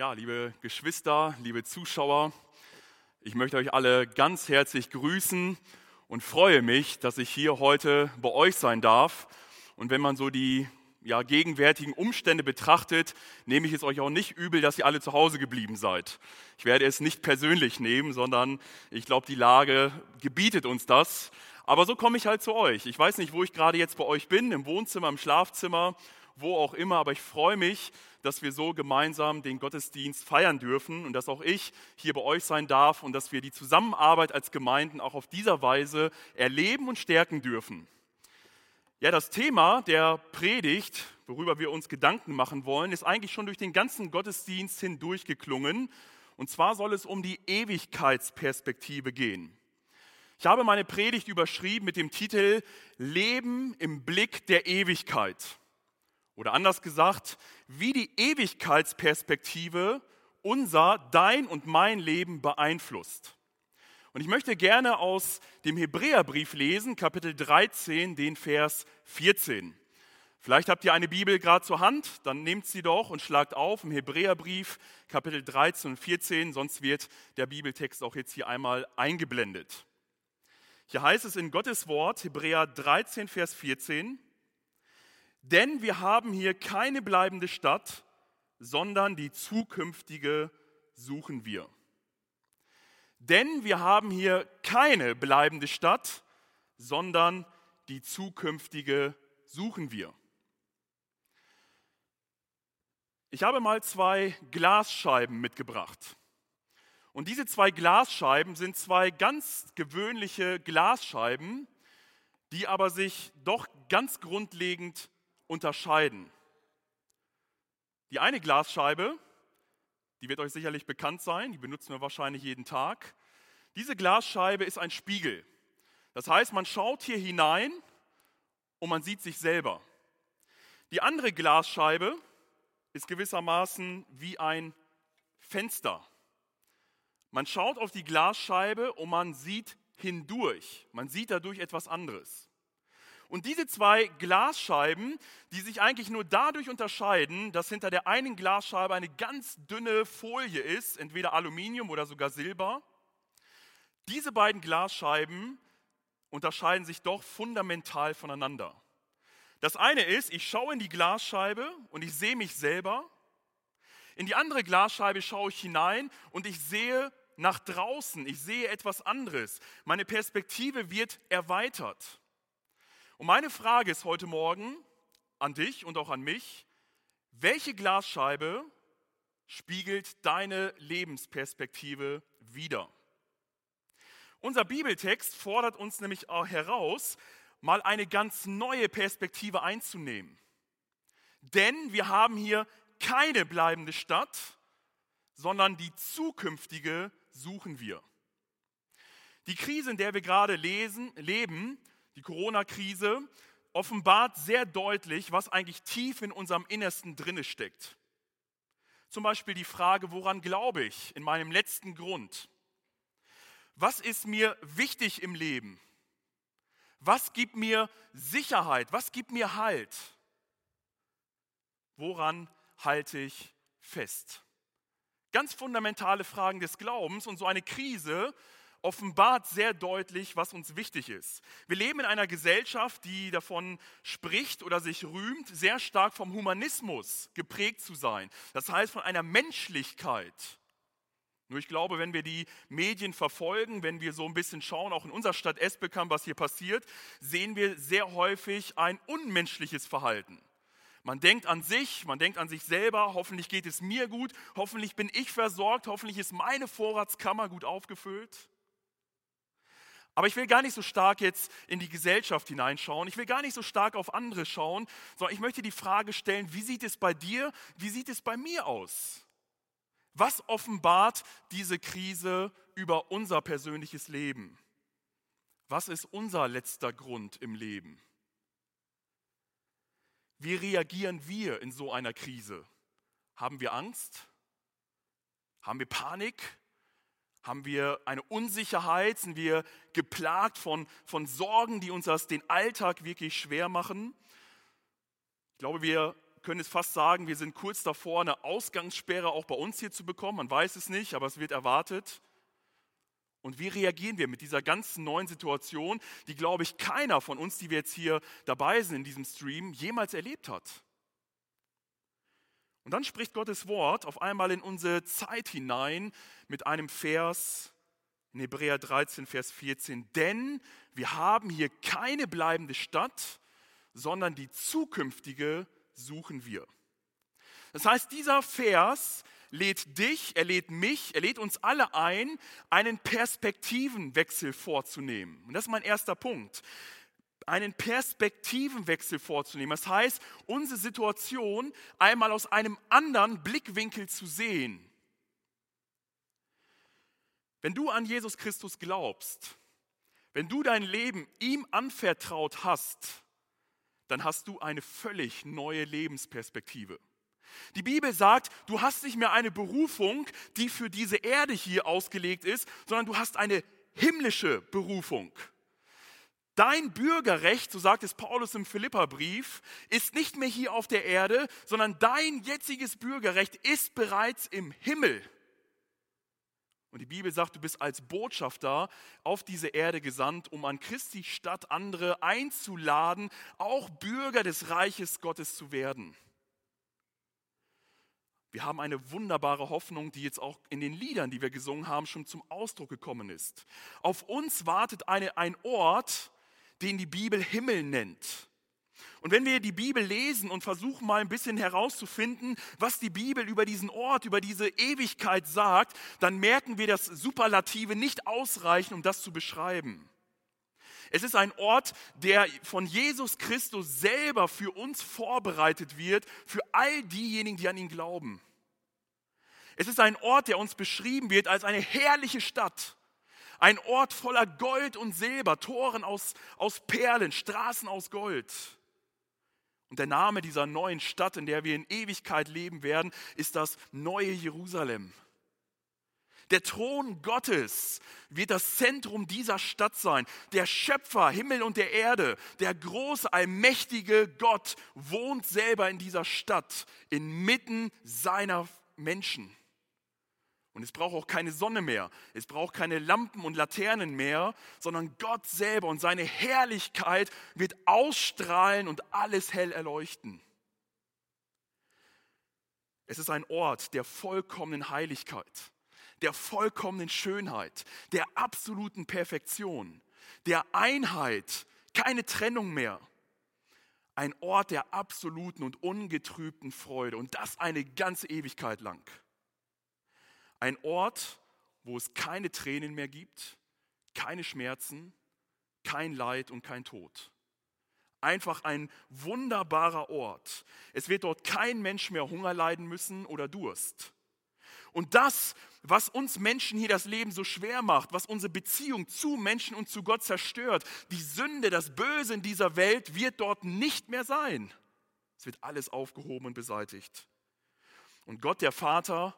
Ja, liebe Geschwister, liebe Zuschauer, ich möchte euch alle ganz herzlich grüßen und freue mich, dass ich hier heute bei euch sein darf. Und wenn man so die ja, gegenwärtigen Umstände betrachtet, nehme ich es euch auch nicht übel, dass ihr alle zu Hause geblieben seid. Ich werde es nicht persönlich nehmen, sondern ich glaube, die Lage gebietet uns das. Aber so komme ich halt zu euch. Ich weiß nicht, wo ich gerade jetzt bei euch bin, im Wohnzimmer, im Schlafzimmer, wo auch immer, aber ich freue mich, dass wir so gemeinsam den Gottesdienst feiern dürfen und dass auch ich hier bei euch sein darf und dass wir die Zusammenarbeit als Gemeinden auch auf dieser Weise erleben und stärken dürfen. Ja, das Thema der Predigt, worüber wir uns Gedanken machen wollen, ist eigentlich schon durch den ganzen Gottesdienst hindurch geklungen. Und zwar soll es um die Ewigkeitsperspektive gehen. Ich habe meine Predigt überschrieben mit dem Titel Leben im Blick der Ewigkeit. Oder anders gesagt, wie die Ewigkeitsperspektive unser, dein und mein Leben beeinflusst. Und ich möchte gerne aus dem Hebräerbrief lesen, Kapitel 13, den Vers 14. Vielleicht habt ihr eine Bibel gerade zur Hand, dann nehmt sie doch und schlagt auf im Hebräerbrief, Kapitel 13 und 14, sonst wird der Bibeltext auch jetzt hier einmal eingeblendet. Hier heißt es in Gottes Wort, Hebräer 13, Vers 14, denn wir haben hier keine bleibende Stadt, sondern die zukünftige suchen wir. Denn wir haben hier keine bleibende Stadt, sondern die zukünftige suchen wir. Ich habe mal zwei Glasscheiben mitgebracht. Und diese zwei Glasscheiben sind zwei ganz gewöhnliche Glasscheiben, die aber sich doch ganz grundlegend unterscheiden. Die eine Glasscheibe, die wird euch sicherlich bekannt sein, die benutzen wir wahrscheinlich jeden Tag. Diese Glasscheibe ist ein Spiegel. Das heißt, man schaut hier hinein und man sieht sich selber. Die andere Glasscheibe ist gewissermaßen wie ein Fenster. Man schaut auf die Glasscheibe und man sieht hindurch. Man sieht dadurch etwas anderes. Und diese zwei Glasscheiben, die sich eigentlich nur dadurch unterscheiden, dass hinter der einen Glasscheibe eine ganz dünne Folie ist, entweder Aluminium oder sogar Silber, diese beiden Glasscheiben unterscheiden sich doch fundamental voneinander. Das eine ist, ich schaue in die Glasscheibe und ich sehe mich selber. In die andere Glasscheibe schaue ich hinein und ich sehe nach draußen, ich sehe etwas anderes. Meine Perspektive wird erweitert. Und meine Frage ist heute Morgen an dich und auch an mich, welche Glasscheibe spiegelt deine Lebensperspektive wider? Unser Bibeltext fordert uns nämlich auch heraus, mal eine ganz neue Perspektive einzunehmen. Denn wir haben hier keine bleibende Stadt, sondern die zukünftige suchen wir. Die Krise, in der wir gerade lesen, leben, die Corona-Krise offenbart sehr deutlich, was eigentlich tief in unserem Innersten drinne steckt. Zum Beispiel die Frage, woran glaube ich in meinem letzten Grund? Was ist mir wichtig im Leben? Was gibt mir Sicherheit? Was gibt mir Halt? Woran halte ich fest? Ganz fundamentale Fragen des Glaubens und so eine Krise offenbart sehr deutlich, was uns wichtig ist. Wir leben in einer Gesellschaft, die davon spricht oder sich rühmt, sehr stark vom Humanismus geprägt zu sein. Das heißt von einer Menschlichkeit. Nur ich glaube, wenn wir die Medien verfolgen, wenn wir so ein bisschen schauen, auch in unserer Stadt Esbekamp, was hier passiert, sehen wir sehr häufig ein unmenschliches Verhalten. Man denkt an sich, man denkt an sich selber, hoffentlich geht es mir gut, hoffentlich bin ich versorgt, hoffentlich ist meine Vorratskammer gut aufgefüllt. Aber ich will gar nicht so stark jetzt in die Gesellschaft hineinschauen. Ich will gar nicht so stark auf andere schauen, sondern ich möchte die Frage stellen, wie sieht es bei dir, wie sieht es bei mir aus? Was offenbart diese Krise über unser persönliches Leben? Was ist unser letzter Grund im Leben? Wie reagieren wir in so einer Krise? Haben wir Angst? Haben wir Panik? Haben wir eine Unsicherheit? Sind wir geplagt von, von Sorgen, die uns das den Alltag wirklich schwer machen? Ich glaube, wir können es fast sagen, wir sind kurz davor, eine Ausgangssperre auch bei uns hier zu bekommen. Man weiß es nicht, aber es wird erwartet. Und wie reagieren wir mit dieser ganzen neuen Situation, die, glaube ich, keiner von uns, die wir jetzt hier dabei sind in diesem Stream, jemals erlebt hat? Und dann spricht Gottes Wort auf einmal in unsere Zeit hinein mit einem Vers in Hebräer 13, Vers 14. Denn wir haben hier keine bleibende Stadt, sondern die zukünftige suchen wir. Das heißt, dieser Vers lädt dich, er lädt mich, er lädt uns alle ein, einen Perspektivenwechsel vorzunehmen. Und das ist mein erster Punkt. Einen Perspektivenwechsel vorzunehmen. Das heißt, unsere Situation einmal aus einem anderen Blickwinkel zu sehen. Wenn du an Jesus Christus glaubst, wenn du dein Leben ihm anvertraut hast, dann hast du eine völlig neue Lebensperspektive. Die Bibel sagt, du hast nicht mehr eine Berufung, die für diese Erde hier ausgelegt ist, sondern du hast eine himmlische Berufung. Dein Bürgerrecht, so sagt es Paulus im Philipperbrief, ist nicht mehr hier auf der Erde, sondern dein jetziges Bürgerrecht ist bereits im Himmel. Und die Bibel sagt, du bist als Botschafter auf diese Erde gesandt, um an Christi Stadt andere einzuladen, auch Bürger des Reiches Gottes zu werden. Wir haben eine wunderbare Hoffnung, die jetzt auch in den Liedern, die wir gesungen haben, schon zum Ausdruck gekommen ist. Auf uns wartet eine, ein Ort, den die Bibel Himmel nennt. Und wenn wir die Bibel lesen und versuchen mal ein bisschen herauszufinden, was die Bibel über diesen Ort, über diese Ewigkeit sagt, dann merken wir, dass Superlative nicht ausreichen, um das zu beschreiben. Es ist ein Ort, der von Jesus Christus selber für uns vorbereitet wird, für all diejenigen, die an ihn glauben. Es ist ein Ort, der uns beschrieben wird als eine herrliche Stadt. Ein Ort voller Gold und Silber, Toren aus, aus Perlen, Straßen aus Gold. Und der Name dieser neuen Stadt, in der wir in Ewigkeit leben werden, ist das neue Jerusalem. Der Thron Gottes wird das Zentrum dieser Stadt sein. Der Schöpfer Himmel und der Erde, der große, allmächtige Gott wohnt selber in dieser Stadt, inmitten seiner Menschen. Und es braucht auch keine Sonne mehr, es braucht keine Lampen und Laternen mehr, sondern Gott selber und seine Herrlichkeit wird ausstrahlen und alles hell erleuchten. Es ist ein Ort der vollkommenen Heiligkeit, der vollkommenen Schönheit, der absoluten Perfektion, der Einheit, keine Trennung mehr. Ein Ort der absoluten und ungetrübten Freude und das eine ganze Ewigkeit lang. Ein Ort, wo es keine Tränen mehr gibt, keine Schmerzen, kein Leid und kein Tod. Einfach ein wunderbarer Ort. Es wird dort kein Mensch mehr Hunger leiden müssen oder Durst. Und das, was uns Menschen hier das Leben so schwer macht, was unsere Beziehung zu Menschen und zu Gott zerstört, die Sünde, das Böse in dieser Welt, wird dort nicht mehr sein. Es wird alles aufgehoben und beseitigt. Und Gott, der Vater,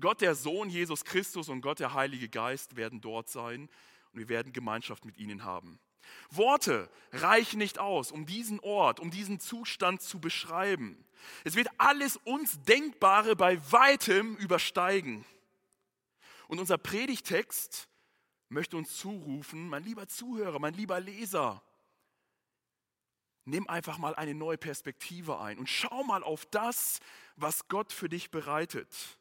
Gott der Sohn Jesus Christus und Gott der Heilige Geist werden dort sein und wir werden Gemeinschaft mit ihnen haben. Worte reichen nicht aus, um diesen Ort, um diesen Zustand zu beschreiben. Es wird alles uns Denkbare bei weitem übersteigen. Und unser Predigtext möchte uns zurufen, mein lieber Zuhörer, mein lieber Leser, nimm einfach mal eine neue Perspektive ein und schau mal auf das, was Gott für dich bereitet.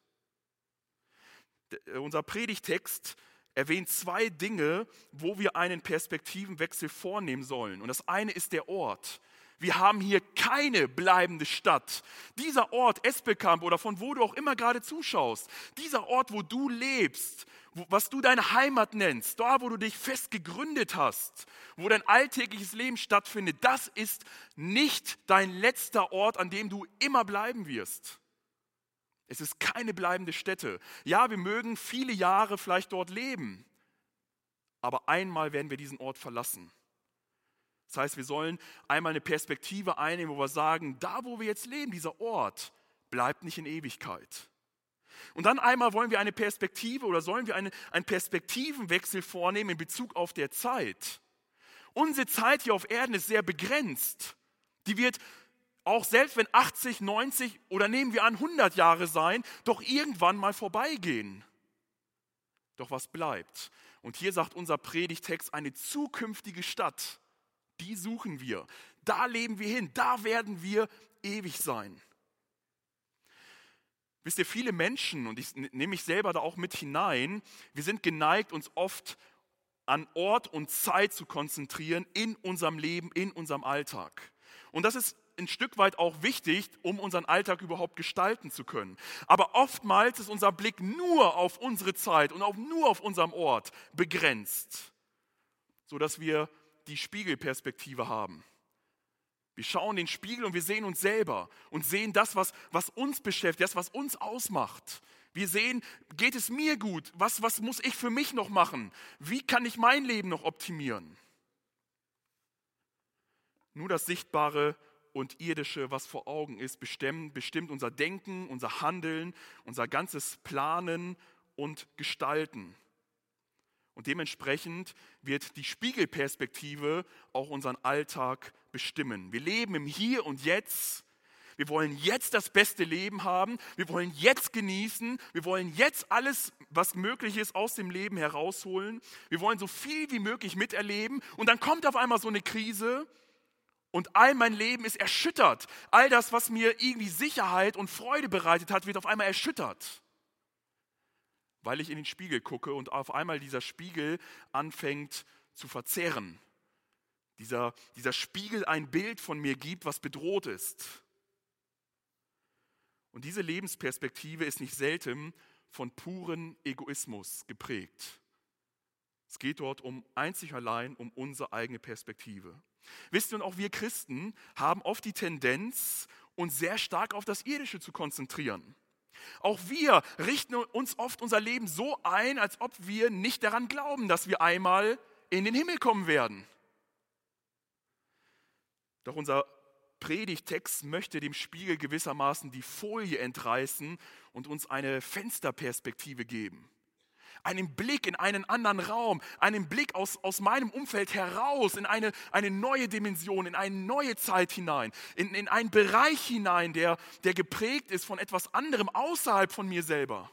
Äh, unser Predigtext erwähnt zwei Dinge, wo wir einen Perspektivenwechsel vornehmen sollen. Und das eine ist der Ort. Wir haben hier keine bleibende Stadt. Dieser Ort, Espelkamp oder von wo du auch immer gerade zuschaust, dieser Ort, wo du lebst, wo, was du deine Heimat nennst, da wo du dich fest gegründet hast, wo dein alltägliches Leben stattfindet, das ist nicht dein letzter Ort, an dem du immer bleiben wirst. Es ist keine bleibende Stätte. Ja, wir mögen viele Jahre vielleicht dort leben, aber einmal werden wir diesen Ort verlassen. Das heißt, wir sollen einmal eine Perspektive einnehmen, wo wir sagen, da wo wir jetzt leben, dieser Ort bleibt nicht in Ewigkeit. Und dann einmal wollen wir eine Perspektive oder sollen wir eine, einen Perspektivenwechsel vornehmen in Bezug auf der Zeit. Unsere Zeit hier auf Erden ist sehr begrenzt. Die wird auch selbst wenn 80, 90 oder nehmen wir an 100 Jahre sein, doch irgendwann mal vorbeigehen. Doch was bleibt? Und hier sagt unser Predigtext, eine zukünftige Stadt, die suchen wir. Da leben wir hin, da werden wir ewig sein. Wisst ihr, viele Menschen, und ich nehme mich selber da auch mit hinein, wir sind geneigt, uns oft an Ort und Zeit zu konzentrieren in unserem Leben, in unserem Alltag. Und das ist ein Stück weit auch wichtig, um unseren Alltag überhaupt gestalten zu können. Aber oftmals ist unser Blick nur auf unsere Zeit und auch nur auf unserem Ort begrenzt, sodass wir die Spiegelperspektive haben. Wir schauen in den Spiegel und wir sehen uns selber und sehen das, was, was uns beschäftigt, das, was uns ausmacht. Wir sehen, geht es mir gut? Was, was muss ich für mich noch machen? Wie kann ich mein Leben noch optimieren? Nur das Sichtbare und Irdische, was vor Augen ist, bestimmt, bestimmt unser Denken, unser Handeln, unser ganzes Planen und Gestalten. Und dementsprechend wird die Spiegelperspektive auch unseren Alltag bestimmen. Wir leben im Hier und Jetzt. Wir wollen jetzt das beste Leben haben. Wir wollen jetzt genießen. Wir wollen jetzt alles, was möglich ist, aus dem Leben herausholen. Wir wollen so viel wie möglich miterleben. Und dann kommt auf einmal so eine Krise und all mein Leben ist erschüttert. All das, was mir irgendwie Sicherheit und Freude bereitet hat, wird auf einmal erschüttert. Weil ich in den Spiegel gucke und auf einmal dieser Spiegel anfängt zu verzehren. Dieser, dieser Spiegel ein Bild von mir gibt, was bedroht ist. Und diese Lebensperspektive ist nicht selten von puren Egoismus geprägt. Es geht dort um einzig allein um unsere eigene Perspektive. Wisst ihr, und auch wir Christen haben oft die Tendenz, uns sehr stark auf das Irdische zu konzentrieren. Auch wir richten uns oft unser Leben so ein, als ob wir nicht daran glauben, dass wir einmal in den Himmel kommen werden. Doch unser Predigtext möchte dem Spiegel gewissermaßen die Folie entreißen und uns eine Fensterperspektive geben einen Blick in einen anderen Raum, einen Blick aus, aus meinem Umfeld heraus, in eine, eine neue Dimension, in eine neue Zeit hinein, in, in einen Bereich hinein, der, der geprägt ist von etwas anderem außerhalb von mir selber.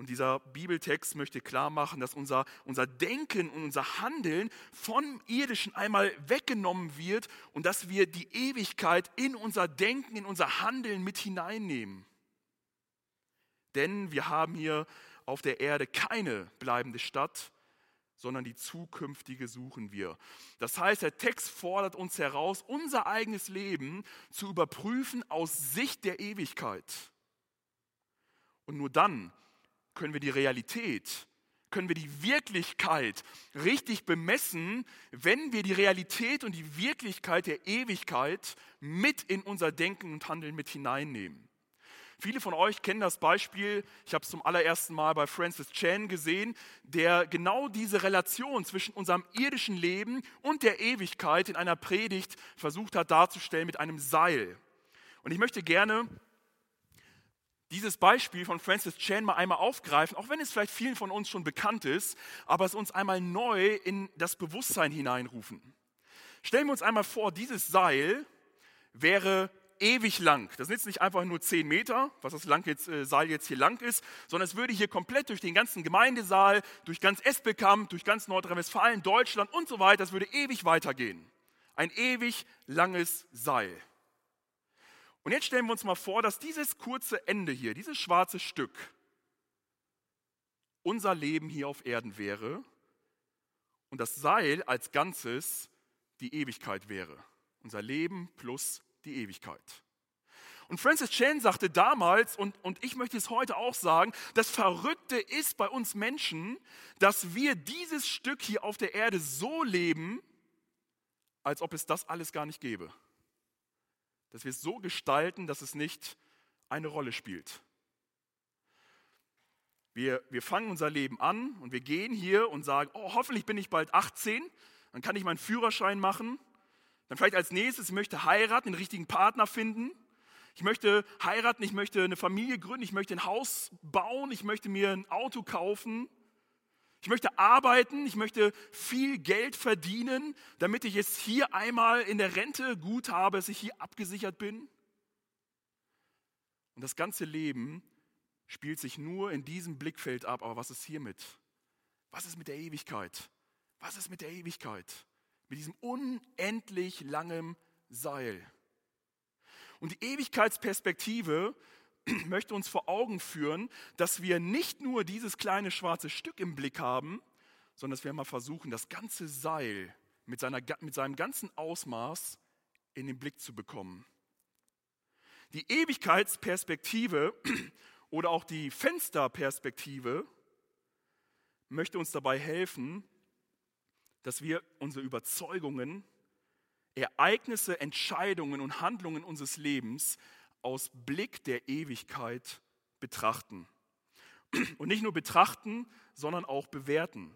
Und dieser Bibeltext möchte klar machen, dass unser, unser Denken und unser Handeln vom Irdischen einmal weggenommen wird und dass wir die Ewigkeit in unser Denken, in unser Handeln mit hineinnehmen. Denn wir haben hier auf der Erde keine bleibende Stadt, sondern die zukünftige suchen wir. Das heißt, der Text fordert uns heraus, unser eigenes Leben zu überprüfen aus Sicht der Ewigkeit. Und nur dann können wir die Realität, können wir die Wirklichkeit richtig bemessen, wenn wir die Realität und die Wirklichkeit der Ewigkeit mit in unser Denken und Handeln mit hineinnehmen. Viele von euch kennen das Beispiel, ich habe es zum allerersten Mal bei Francis Chan gesehen, der genau diese Relation zwischen unserem irdischen Leben und der Ewigkeit in einer Predigt versucht hat darzustellen mit einem Seil. Und ich möchte gerne dieses Beispiel von Francis Chan mal einmal aufgreifen, auch wenn es vielleicht vielen von uns schon bekannt ist, aber es uns einmal neu in das Bewusstsein hineinrufen. Stellen wir uns einmal vor, dieses Seil wäre ewig lang. Das ist nicht einfach nur 10 Meter, was das lang jetzt, äh, Saal jetzt hier lang ist, sondern es würde hier komplett durch den ganzen Gemeindesaal, durch ganz Esbekamp, durch ganz Nordrhein-Westfalen, Deutschland und so weiter, das würde ewig weitergehen. Ein ewig langes Seil. Und jetzt stellen wir uns mal vor, dass dieses kurze Ende hier, dieses schwarze Stück, unser Leben hier auf Erden wäre und das Seil als Ganzes die Ewigkeit wäre. Unser Leben plus die Ewigkeit. Und Francis Chan sagte damals, und, und ich möchte es heute auch sagen, das Verrückte ist bei uns Menschen, dass wir dieses Stück hier auf der Erde so leben, als ob es das alles gar nicht gäbe. Dass wir es so gestalten, dass es nicht eine Rolle spielt. Wir, wir fangen unser Leben an und wir gehen hier und sagen, oh, hoffentlich bin ich bald 18, dann kann ich meinen Führerschein machen dann vielleicht als nächstes, ich möchte heiraten, den richtigen Partner finden. Ich möchte heiraten, ich möchte eine Familie gründen, ich möchte ein Haus bauen, ich möchte mir ein Auto kaufen. Ich möchte arbeiten, ich möchte viel Geld verdienen, damit ich es hier einmal in der Rente gut habe, dass ich hier abgesichert bin. Und das ganze Leben spielt sich nur in diesem Blickfeld ab. Aber was ist hiermit? Was ist mit der Ewigkeit? Was ist mit der Ewigkeit? Mit diesem unendlich langen Seil. Und die Ewigkeitsperspektive möchte uns vor Augen führen, dass wir nicht nur dieses kleine schwarze Stück im Blick haben, sondern dass wir mal versuchen, das ganze Seil mit, seiner, mit seinem ganzen Ausmaß in den Blick zu bekommen. Die Ewigkeitsperspektive oder auch die Fensterperspektive möchte uns dabei helfen, dass wir unsere Überzeugungen, Ereignisse, Entscheidungen und Handlungen unseres Lebens aus Blick der Ewigkeit betrachten. Und nicht nur betrachten, sondern auch bewerten.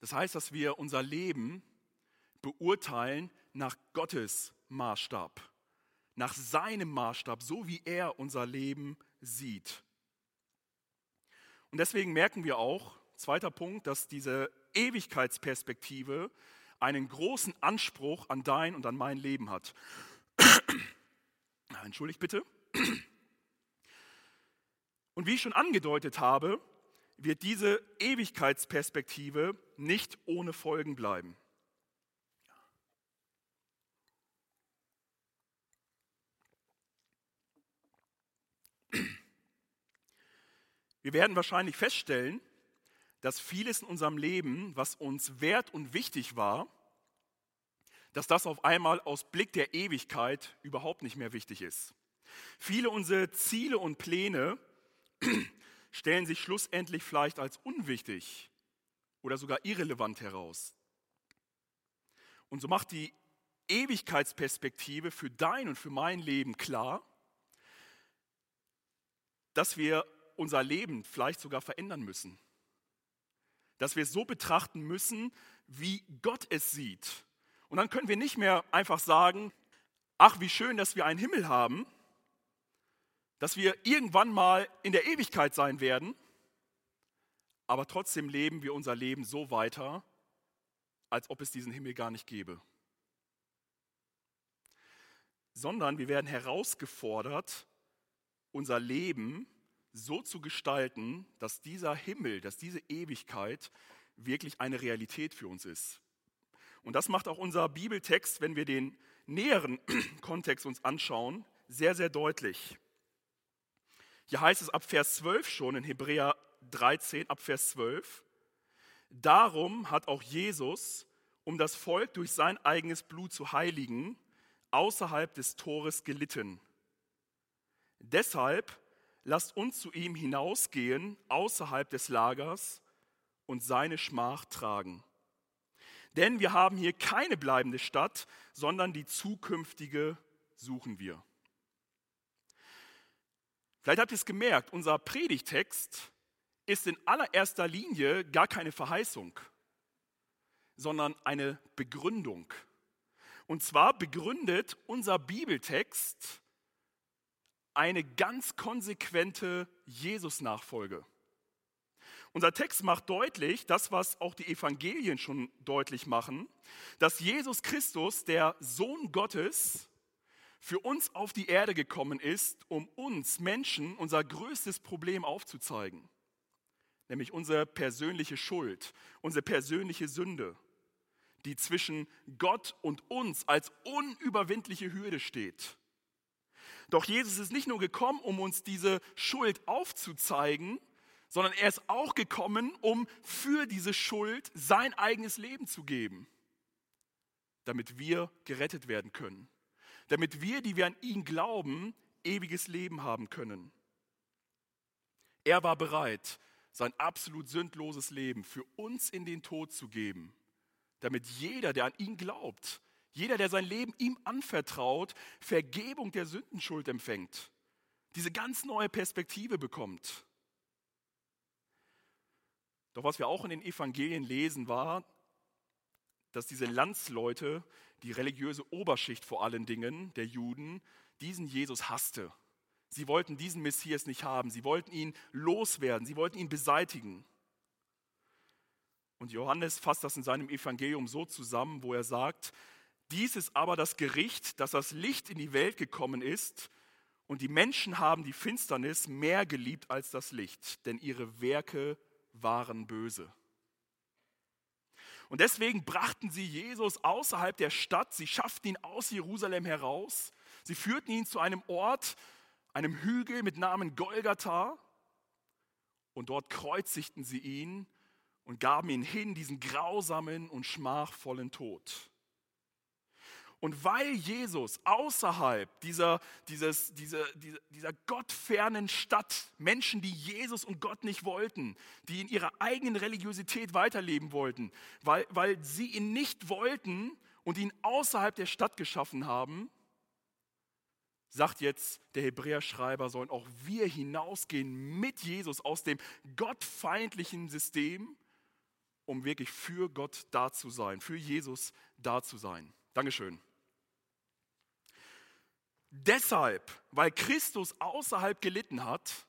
Das heißt, dass wir unser Leben beurteilen nach Gottes Maßstab, nach seinem Maßstab, so wie er unser Leben sieht. Und deswegen merken wir auch, zweiter Punkt, dass diese Ewigkeitsperspektive einen großen Anspruch an dein und an mein Leben hat. Entschuldigt bitte. Und wie ich schon angedeutet habe, wird diese Ewigkeitsperspektive nicht ohne Folgen bleiben. Wir werden wahrscheinlich feststellen, dass vieles in unserem Leben, was uns wert und wichtig war, dass das auf einmal aus Blick der Ewigkeit überhaupt nicht mehr wichtig ist. Viele unserer Ziele und Pläne stellen sich schlussendlich vielleicht als unwichtig oder sogar irrelevant heraus. Und so macht die Ewigkeitsperspektive für dein und für mein Leben klar, dass wir unser Leben vielleicht sogar verändern müssen dass wir es so betrachten müssen, wie Gott es sieht. Und dann können wir nicht mehr einfach sagen, ach, wie schön, dass wir einen Himmel haben, dass wir irgendwann mal in der Ewigkeit sein werden, aber trotzdem leben wir unser Leben so weiter, als ob es diesen Himmel gar nicht gäbe. Sondern wir werden herausgefordert, unser Leben so zu gestalten, dass dieser Himmel, dass diese Ewigkeit wirklich eine Realität für uns ist. Und das macht auch unser Bibeltext, wenn wir den näheren Kontext uns anschauen, sehr, sehr deutlich. Hier heißt es ab Vers 12 schon in Hebräer 13, ab Vers 12, Darum hat auch Jesus, um das Volk durch sein eigenes Blut zu heiligen, außerhalb des Tores gelitten. Deshalb lasst uns zu ihm hinausgehen außerhalb des Lagers und seine Schmach tragen. Denn wir haben hier keine bleibende Stadt, sondern die zukünftige suchen wir. Vielleicht habt ihr es gemerkt, unser Predigtext ist in allererster Linie gar keine Verheißung, sondern eine Begründung. Und zwar begründet unser Bibeltext eine ganz konsequente Jesus-Nachfolge. Unser Text macht deutlich, das, was auch die Evangelien schon deutlich machen, dass Jesus Christus, der Sohn Gottes, für uns auf die Erde gekommen ist, um uns Menschen unser größtes Problem aufzuzeigen, nämlich unsere persönliche Schuld, unsere persönliche Sünde, die zwischen Gott und uns als unüberwindliche Hürde steht. Doch Jesus ist nicht nur gekommen, um uns diese Schuld aufzuzeigen, sondern er ist auch gekommen, um für diese Schuld sein eigenes Leben zu geben, damit wir gerettet werden können, damit wir, die wir an ihn glauben, ewiges Leben haben können. Er war bereit, sein absolut sündloses Leben für uns in den Tod zu geben, damit jeder, der an ihn glaubt, jeder, der sein Leben ihm anvertraut, Vergebung der Sündenschuld empfängt, diese ganz neue Perspektive bekommt. Doch was wir auch in den Evangelien lesen, war, dass diese Landsleute, die religiöse Oberschicht vor allen Dingen der Juden, diesen Jesus hasste. Sie wollten diesen Messias nicht haben. Sie wollten ihn loswerden. Sie wollten ihn beseitigen. Und Johannes fasst das in seinem Evangelium so zusammen, wo er sagt, dies ist aber das Gericht, dass das Licht in die Welt gekommen ist und die Menschen haben die Finsternis mehr geliebt als das Licht, denn ihre Werke waren böse. Und deswegen brachten sie Jesus außerhalb der Stadt, sie schafften ihn aus Jerusalem heraus, sie führten ihn zu einem Ort, einem Hügel mit Namen Golgatha und dort kreuzigten sie ihn und gaben ihn hin, diesen grausamen und schmachvollen Tod. Und weil Jesus außerhalb dieser, dieses, dieser, dieser, dieser gottfernen Stadt Menschen, die Jesus und Gott nicht wollten, die in ihrer eigenen Religiosität weiterleben wollten, weil, weil sie ihn nicht wollten und ihn außerhalb der Stadt geschaffen haben, sagt jetzt der Hebräerschreiber, sollen auch wir hinausgehen mit Jesus aus dem gottfeindlichen System, um wirklich für Gott da zu sein, für Jesus da zu sein. Dankeschön. Deshalb, weil Christus außerhalb gelitten hat,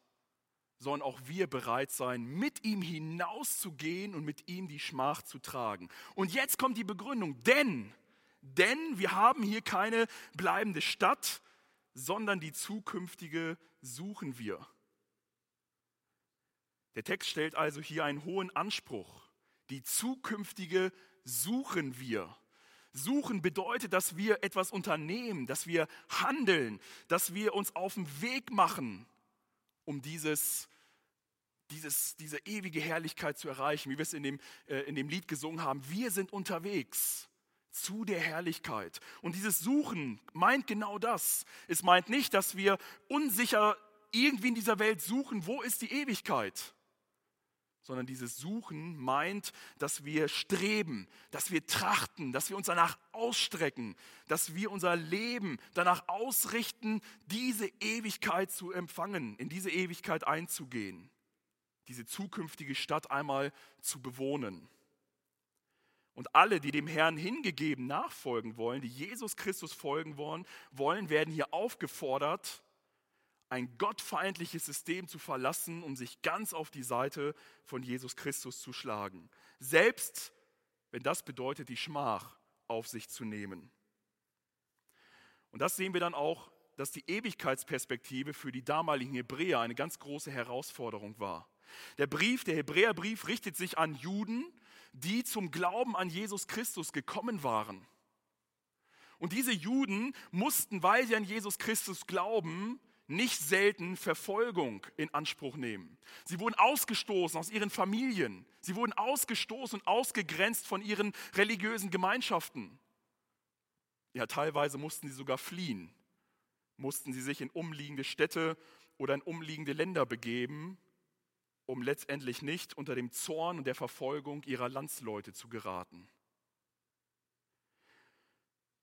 sollen auch wir bereit sein, mit ihm hinauszugehen und mit ihm die Schmach zu tragen. Und jetzt kommt die Begründung, denn, denn wir haben hier keine bleibende Stadt, sondern die zukünftige suchen wir. Der Text stellt also hier einen hohen Anspruch. Die zukünftige suchen wir. Suchen bedeutet, dass wir etwas unternehmen, dass wir handeln, dass wir uns auf den Weg machen, um dieses, dieses, diese ewige Herrlichkeit zu erreichen, wie wir es in dem, äh, in dem Lied gesungen haben. Wir sind unterwegs zu der Herrlichkeit. Und dieses Suchen meint genau das. Es meint nicht, dass wir unsicher irgendwie in dieser Welt suchen, wo ist die Ewigkeit, sondern dieses Suchen meint, dass wir streben, dass wir trachten, dass wir uns danach ausstrecken, dass wir unser Leben danach ausrichten, diese Ewigkeit zu empfangen, in diese Ewigkeit einzugehen, diese zukünftige Stadt einmal zu bewohnen. Und alle, die dem Herrn hingegeben nachfolgen wollen, die Jesus Christus folgen wollen, werden hier aufgefordert, ein gottfeindliches System zu verlassen, um sich ganz auf die Seite von Jesus Christus zu schlagen. Selbst wenn das bedeutet, die Schmach auf sich zu nehmen. Und das sehen wir dann auch, dass die Ewigkeitsperspektive für die damaligen Hebräer eine ganz große Herausforderung war. Der Brief, der Hebräerbrief richtet sich an Juden, die zum Glauben an Jesus Christus gekommen waren. Und diese Juden mussten, weil sie an Jesus Christus glauben, nicht selten Verfolgung in Anspruch nehmen. Sie wurden ausgestoßen aus ihren Familien. Sie wurden ausgestoßen und ausgegrenzt von ihren religiösen Gemeinschaften. Ja, teilweise mussten sie sogar fliehen, mussten sie sich in umliegende Städte oder in umliegende Länder begeben, um letztendlich nicht unter dem Zorn und der Verfolgung ihrer Landsleute zu geraten.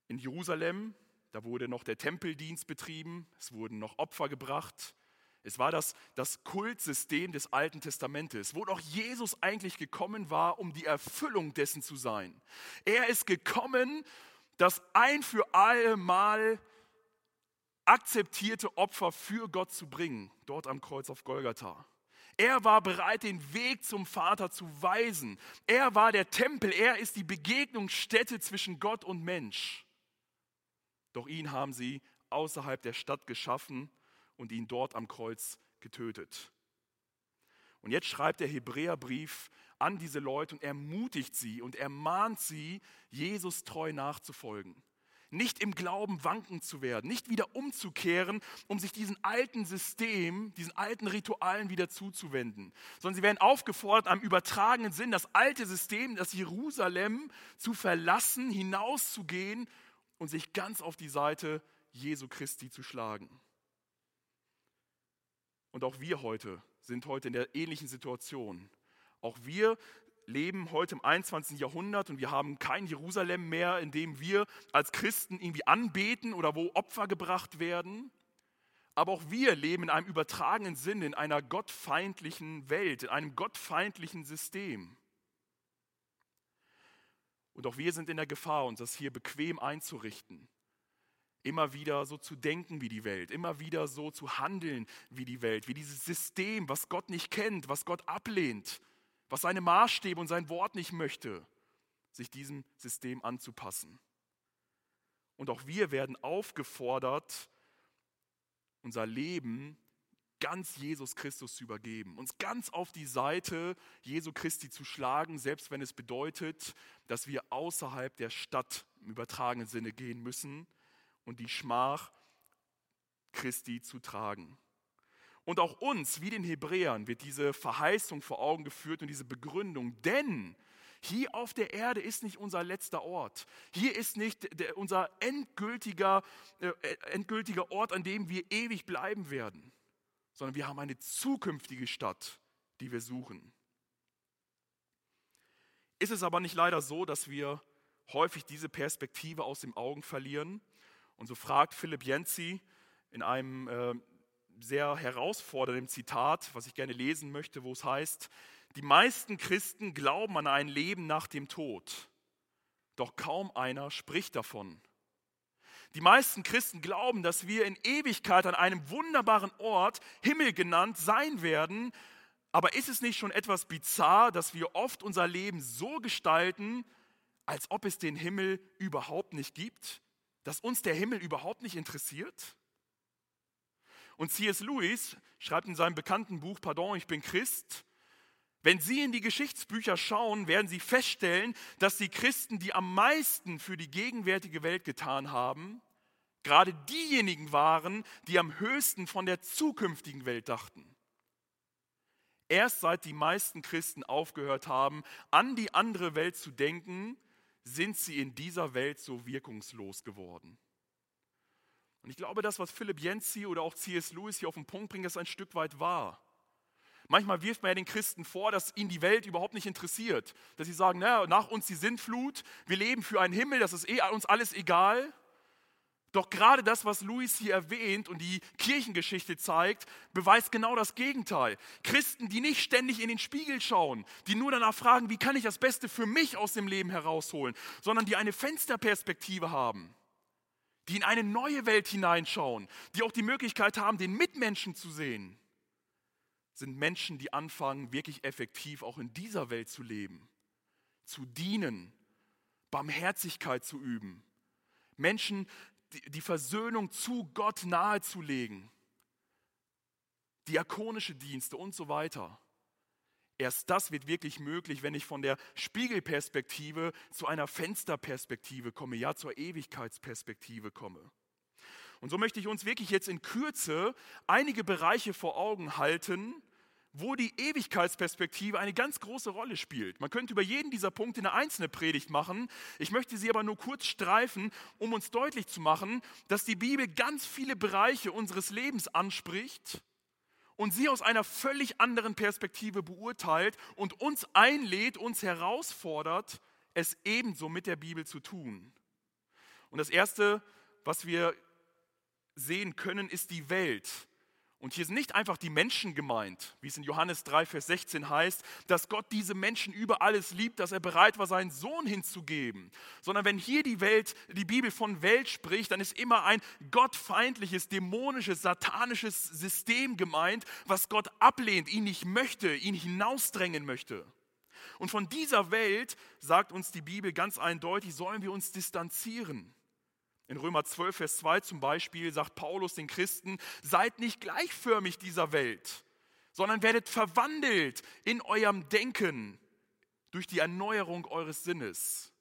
In Jerusalem da wurde noch der Tempeldienst betrieben, es wurden noch Opfer gebracht. Es war das, das Kultsystem des Alten Testamentes, wo doch Jesus eigentlich gekommen war, um die Erfüllung dessen zu sein. Er ist gekommen, das ein für alle Mal akzeptierte Opfer für Gott zu bringen, dort am Kreuz auf Golgatha. Er war bereit, den Weg zum Vater zu weisen. Er war der Tempel, er ist die Begegnungsstätte zwischen Gott und Mensch. Doch ihn haben sie außerhalb der Stadt geschaffen und ihn dort am Kreuz getötet. Und jetzt schreibt der Hebräerbrief an diese Leute und ermutigt sie und ermahnt sie, Jesus treu nachzufolgen. Nicht im Glauben wanken zu werden, nicht wieder umzukehren, um sich diesen alten System, diesen alten Ritualen wieder zuzuwenden, sondern sie werden aufgefordert, am übertragenen Sinn das alte System, das Jerusalem zu verlassen, hinauszugehen und sich ganz auf die Seite Jesu Christi zu schlagen. Und auch wir heute sind heute in der ähnlichen Situation. Auch wir leben heute im 21. Jahrhundert und wir haben kein Jerusalem mehr, in dem wir als Christen irgendwie anbeten oder wo Opfer gebracht werden. Aber auch wir leben in einem übertragenen Sinn in einer gottfeindlichen Welt, in einem gottfeindlichen System. Und auch wir sind in der Gefahr, uns das hier bequem einzurichten. immer wieder so zu denken wie die Welt, immer wieder so zu handeln wie die Welt, wie dieses System, was Gott nicht kennt, was Gott ablehnt, was seine Maßstäbe und sein Wort nicht möchte, sich diesem System anzupassen. Und auch wir werden aufgefordert, unser Leben ganz Jesus Christus zu übergeben, uns ganz auf die Seite Jesu Christi zu schlagen, selbst wenn es bedeutet, dass wir außerhalb der Stadt im übertragenen Sinne gehen müssen und die Schmach Christi zu tragen. Und auch uns, wie den Hebräern, wird diese Verheißung vor Augen geführt und diese Begründung, denn hier auf der Erde ist nicht unser letzter Ort. Hier ist nicht unser endgültiger, äh, endgültiger Ort, an dem wir ewig bleiben werden sondern wir haben eine zukünftige Stadt, die wir suchen. Ist es aber nicht leider so, dass wir häufig diese Perspektive aus den Augen verlieren? Und so fragt Philipp Jensi in einem äh, sehr herausfordernden Zitat, was ich gerne lesen möchte, wo es heißt, die meisten Christen glauben an ein Leben nach dem Tod, doch kaum einer spricht davon. Die meisten Christen glauben, dass wir in Ewigkeit an einem wunderbaren Ort, Himmel genannt, sein werden. Aber ist es nicht schon etwas bizarr, dass wir oft unser Leben so gestalten, als ob es den Himmel überhaupt nicht gibt? Dass uns der Himmel überhaupt nicht interessiert? Und C.S. Lewis schreibt in seinem bekannten Buch Pardon, ich bin Christ, wenn Sie in die Geschichtsbücher schauen, werden Sie feststellen, dass die Christen, die am meisten für die gegenwärtige Welt getan haben, gerade diejenigen waren, die am höchsten von der zukünftigen Welt dachten. Erst seit die meisten Christen aufgehört haben, an die andere Welt zu denken, sind sie in dieser Welt so wirkungslos geworden. Und ich glaube, das, was Philipp Jensi oder auch C.S. Lewis hier auf den Punkt bringt, ist ein Stück weit wahr. Manchmal wirft man ja den Christen vor, dass ihnen die Welt überhaupt nicht interessiert. Dass sie sagen, naja, nach uns die Sintflut, wir leben für einen Himmel, das ist eh uns alles egal. Doch gerade das, was Louis hier erwähnt und die Kirchengeschichte zeigt, beweist genau das Gegenteil. Christen, die nicht ständig in den Spiegel schauen, die nur danach fragen, wie kann ich das Beste für mich aus dem Leben herausholen, sondern die eine Fensterperspektive haben, die in eine neue Welt hineinschauen, die auch die Möglichkeit haben, den Mitmenschen zu sehen sind Menschen, die anfangen, wirklich effektiv auch in dieser Welt zu leben, zu dienen, Barmherzigkeit zu üben, Menschen die Versöhnung zu Gott nahezulegen, diakonische Dienste und so weiter. Erst das wird wirklich möglich, wenn ich von der Spiegelperspektive zu einer Fensterperspektive komme, ja zur Ewigkeitsperspektive komme. Und so möchte ich uns wirklich jetzt in Kürze einige Bereiche vor Augen halten, wo die Ewigkeitsperspektive eine ganz große Rolle spielt. Man könnte über jeden dieser Punkte eine einzelne Predigt machen. Ich möchte sie aber nur kurz streifen, um uns deutlich zu machen, dass die Bibel ganz viele Bereiche unseres Lebens anspricht und sie aus einer völlig anderen Perspektive beurteilt und uns einlädt, uns herausfordert, es ebenso mit der Bibel zu tun. Und das Erste, was wir sehen können, ist die Welt. Und hier sind nicht einfach die Menschen gemeint, wie es in Johannes 3, Vers 16 heißt, dass Gott diese Menschen über alles liebt, dass er bereit war, seinen Sohn hinzugeben. Sondern wenn hier die Welt, die Bibel von Welt spricht, dann ist immer ein gottfeindliches, dämonisches, satanisches System gemeint, was Gott ablehnt, ihn nicht möchte, ihn hinausdrängen möchte. Und von dieser Welt, sagt uns die Bibel ganz eindeutig, sollen wir uns distanzieren. In Römer 12, Vers 2 zum Beispiel sagt Paulus den Christen, seid nicht gleichförmig dieser Welt, sondern werdet verwandelt in eurem Denken durch die Erneuerung eures Sinnes.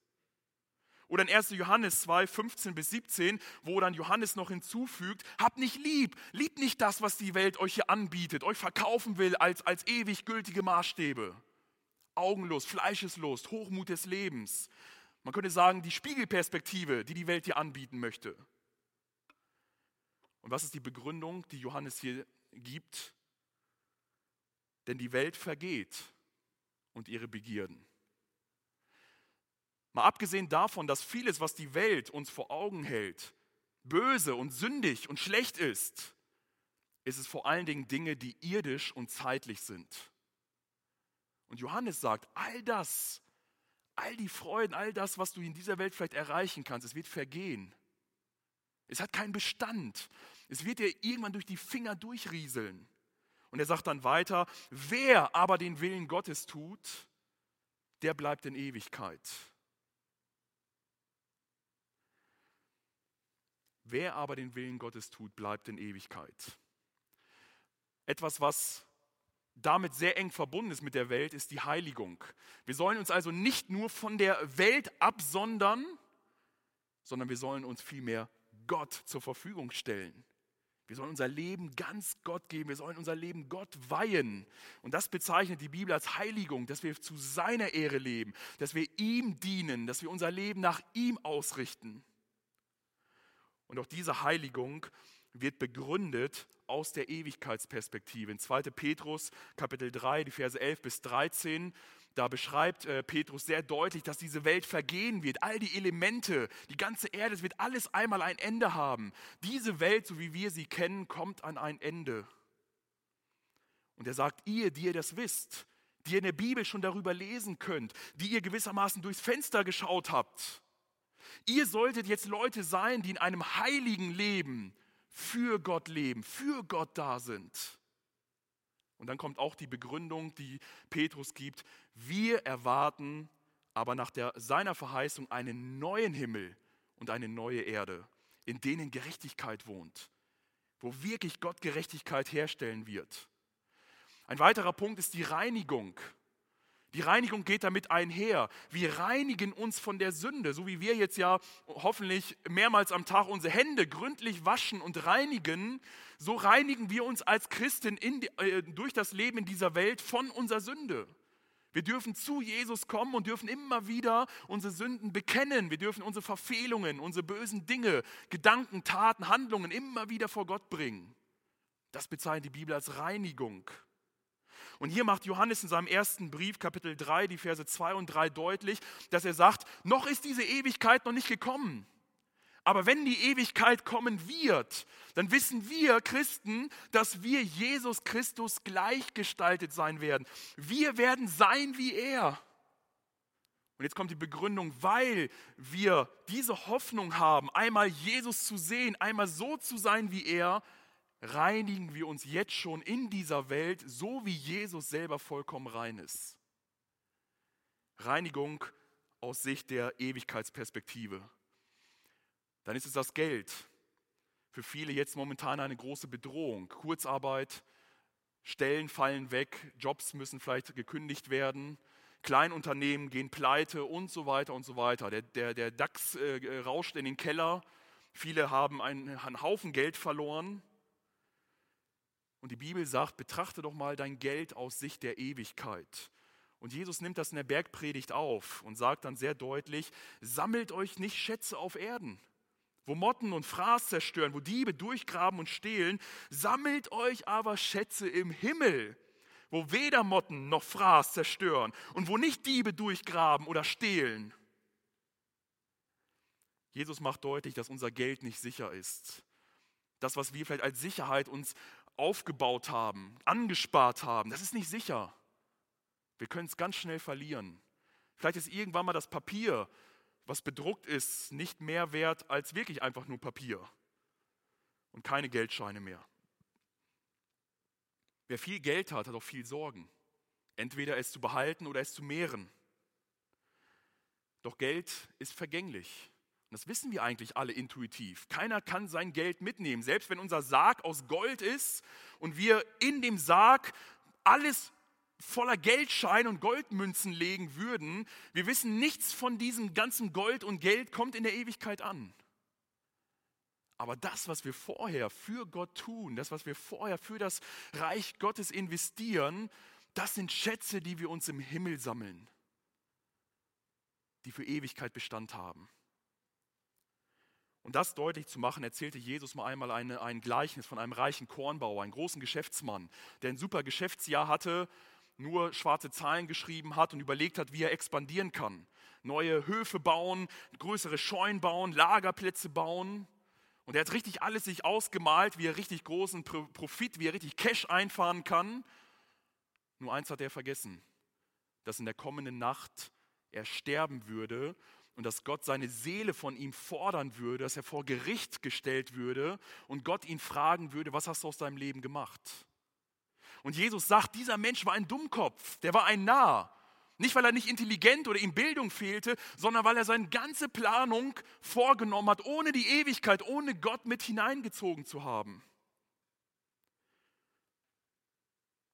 Oder in 1. Johannes 2, 15 bis 17, wo dann Johannes noch hinzufügt, habt nicht lieb, liebt nicht das, was die Welt euch hier anbietet, euch verkaufen will als, als ewig gültige Maßstäbe. Augenlust, Fleischeslust, Hochmut des Lebens, man könnte sagen, die Spiegelperspektive, die die Welt dir anbieten möchte. Und was ist die Begründung, die Johannes hier gibt? Denn die Welt vergeht und ihre Begierden. Mal abgesehen davon, dass vieles, was die Welt uns vor Augen hält, böse und sündig und schlecht ist, ist es vor allen Dingen Dinge, die irdisch und zeitlich sind. Und Johannes sagt, all das all die Freuden, all das, was du in dieser Welt vielleicht erreichen kannst, es wird vergehen. Es hat keinen Bestand. Es wird dir irgendwann durch die Finger durchrieseln. Und er sagt dann weiter, wer aber den Willen Gottes tut, der bleibt in Ewigkeit. Wer aber den Willen Gottes tut, bleibt in Ewigkeit. Etwas, was damit sehr eng verbunden ist mit der Welt, ist die Heiligung. Wir sollen uns also nicht nur von der Welt absondern, sondern wir sollen uns vielmehr Gott zur Verfügung stellen. Wir sollen unser Leben ganz Gott geben. Wir sollen unser Leben Gott weihen. Und das bezeichnet die Bibel als Heiligung, dass wir zu seiner Ehre leben, dass wir ihm dienen, dass wir unser Leben nach ihm ausrichten. Und auch diese Heiligung wird begründet aus der Ewigkeitsperspektive. In 2. Petrus Kapitel 3, die Verse 11 bis 13, da beschreibt äh, Petrus sehr deutlich, dass diese Welt vergehen wird. All die Elemente, die ganze Erde, es wird alles einmal ein Ende haben. Diese Welt, so wie wir sie kennen, kommt an ein Ende. Und er sagt, ihr, die ihr das wisst, die ihr in der Bibel schon darüber lesen könnt, die ihr gewissermaßen durchs Fenster geschaut habt, ihr solltet jetzt Leute sein, die in einem heiligen Leben für Gott leben, für Gott da sind. Und dann kommt auch die Begründung, die Petrus gibt. Wir erwarten aber nach der, seiner Verheißung einen neuen Himmel und eine neue Erde, in denen Gerechtigkeit wohnt, wo wirklich Gott Gerechtigkeit herstellen wird. Ein weiterer Punkt ist die Reinigung. Die Reinigung geht damit einher. Wir reinigen uns von der Sünde, so wie wir jetzt ja hoffentlich mehrmals am Tag unsere Hände gründlich waschen und reinigen, so reinigen wir uns als Christen die, äh, durch das Leben in dieser Welt von unserer Sünde. Wir dürfen zu Jesus kommen und dürfen immer wieder unsere Sünden bekennen. Wir dürfen unsere Verfehlungen, unsere bösen Dinge, Gedanken, Taten, Handlungen immer wieder vor Gott bringen. Das bezeichnet die Bibel als Reinigung. Und hier macht Johannes in seinem ersten Brief, Kapitel 3, die Verse 2 und 3 deutlich, dass er sagt, noch ist diese Ewigkeit noch nicht gekommen. Aber wenn die Ewigkeit kommen wird, dann wissen wir Christen, dass wir Jesus Christus gleichgestaltet sein werden. Wir werden sein wie er. Und jetzt kommt die Begründung, weil wir diese Hoffnung haben, einmal Jesus zu sehen, einmal so zu sein wie er, reinigen wir uns jetzt schon in dieser Welt, so wie Jesus selber vollkommen rein ist. Reinigung aus Sicht der Ewigkeitsperspektive. Dann ist es das Geld. Für viele jetzt momentan eine große Bedrohung. Kurzarbeit, Stellen fallen weg, Jobs müssen vielleicht gekündigt werden, Kleinunternehmen gehen pleite und so weiter und so weiter. Der, der, der DAX äh, rauscht in den Keller. Viele haben einen, einen Haufen Geld verloren. Und die Bibel sagt, betrachte doch mal dein Geld aus Sicht der Ewigkeit. Und Jesus nimmt das in der Bergpredigt auf und sagt dann sehr deutlich, sammelt euch nicht Schätze auf Erden, wo Motten und Fraß zerstören, wo Diebe durchgraben und stehlen, sammelt euch aber Schätze im Himmel, wo weder Motten noch Fraß zerstören und wo nicht Diebe durchgraben oder stehlen. Jesus macht deutlich, dass unser Geld nicht sicher ist. Das, was wir vielleicht als Sicherheit uns aufgebaut haben, angespart haben, das ist nicht sicher. Wir können es ganz schnell verlieren. Vielleicht ist irgendwann mal das Papier, was bedruckt ist, nicht mehr wert als wirklich einfach nur Papier und keine Geldscheine mehr. Wer viel Geld hat, hat auch viel Sorgen. Entweder es zu behalten oder es zu mehren. Doch Geld ist vergänglich. Und das wissen wir eigentlich alle intuitiv. Keiner kann sein Geld mitnehmen. Selbst wenn unser Sarg aus Gold ist und wir in dem Sarg alles voller Geldscheine und Goldmünzen legen würden, wir wissen, nichts von diesem ganzen Gold und Geld kommt in der Ewigkeit an. Aber das, was wir vorher für Gott tun, das, was wir vorher für das Reich Gottes investieren, das sind Schätze, die wir uns im Himmel sammeln, die für Ewigkeit Bestand haben. Und das deutlich zu machen, erzählte Jesus mal einmal eine, ein Gleichnis von einem reichen Kornbauer, einem großen Geschäftsmann, der ein super Geschäftsjahr hatte, nur schwarze Zahlen geschrieben hat und überlegt hat, wie er expandieren kann. Neue Höfe bauen, größere Scheunen bauen, Lagerplätze bauen. Und er hat richtig alles sich ausgemalt, wie er richtig großen Profit, wie er richtig Cash einfahren kann. Nur eins hat er vergessen, dass in der kommenden Nacht er sterben würde und dass Gott seine Seele von ihm fordern würde, dass er vor Gericht gestellt würde und Gott ihn fragen würde, was hast du aus deinem Leben gemacht? Und Jesus sagt, dieser Mensch war ein Dummkopf, der war ein Narr. Nicht, weil er nicht intelligent oder ihm Bildung fehlte, sondern weil er seine ganze Planung vorgenommen hat, ohne die Ewigkeit, ohne Gott mit hineingezogen zu haben.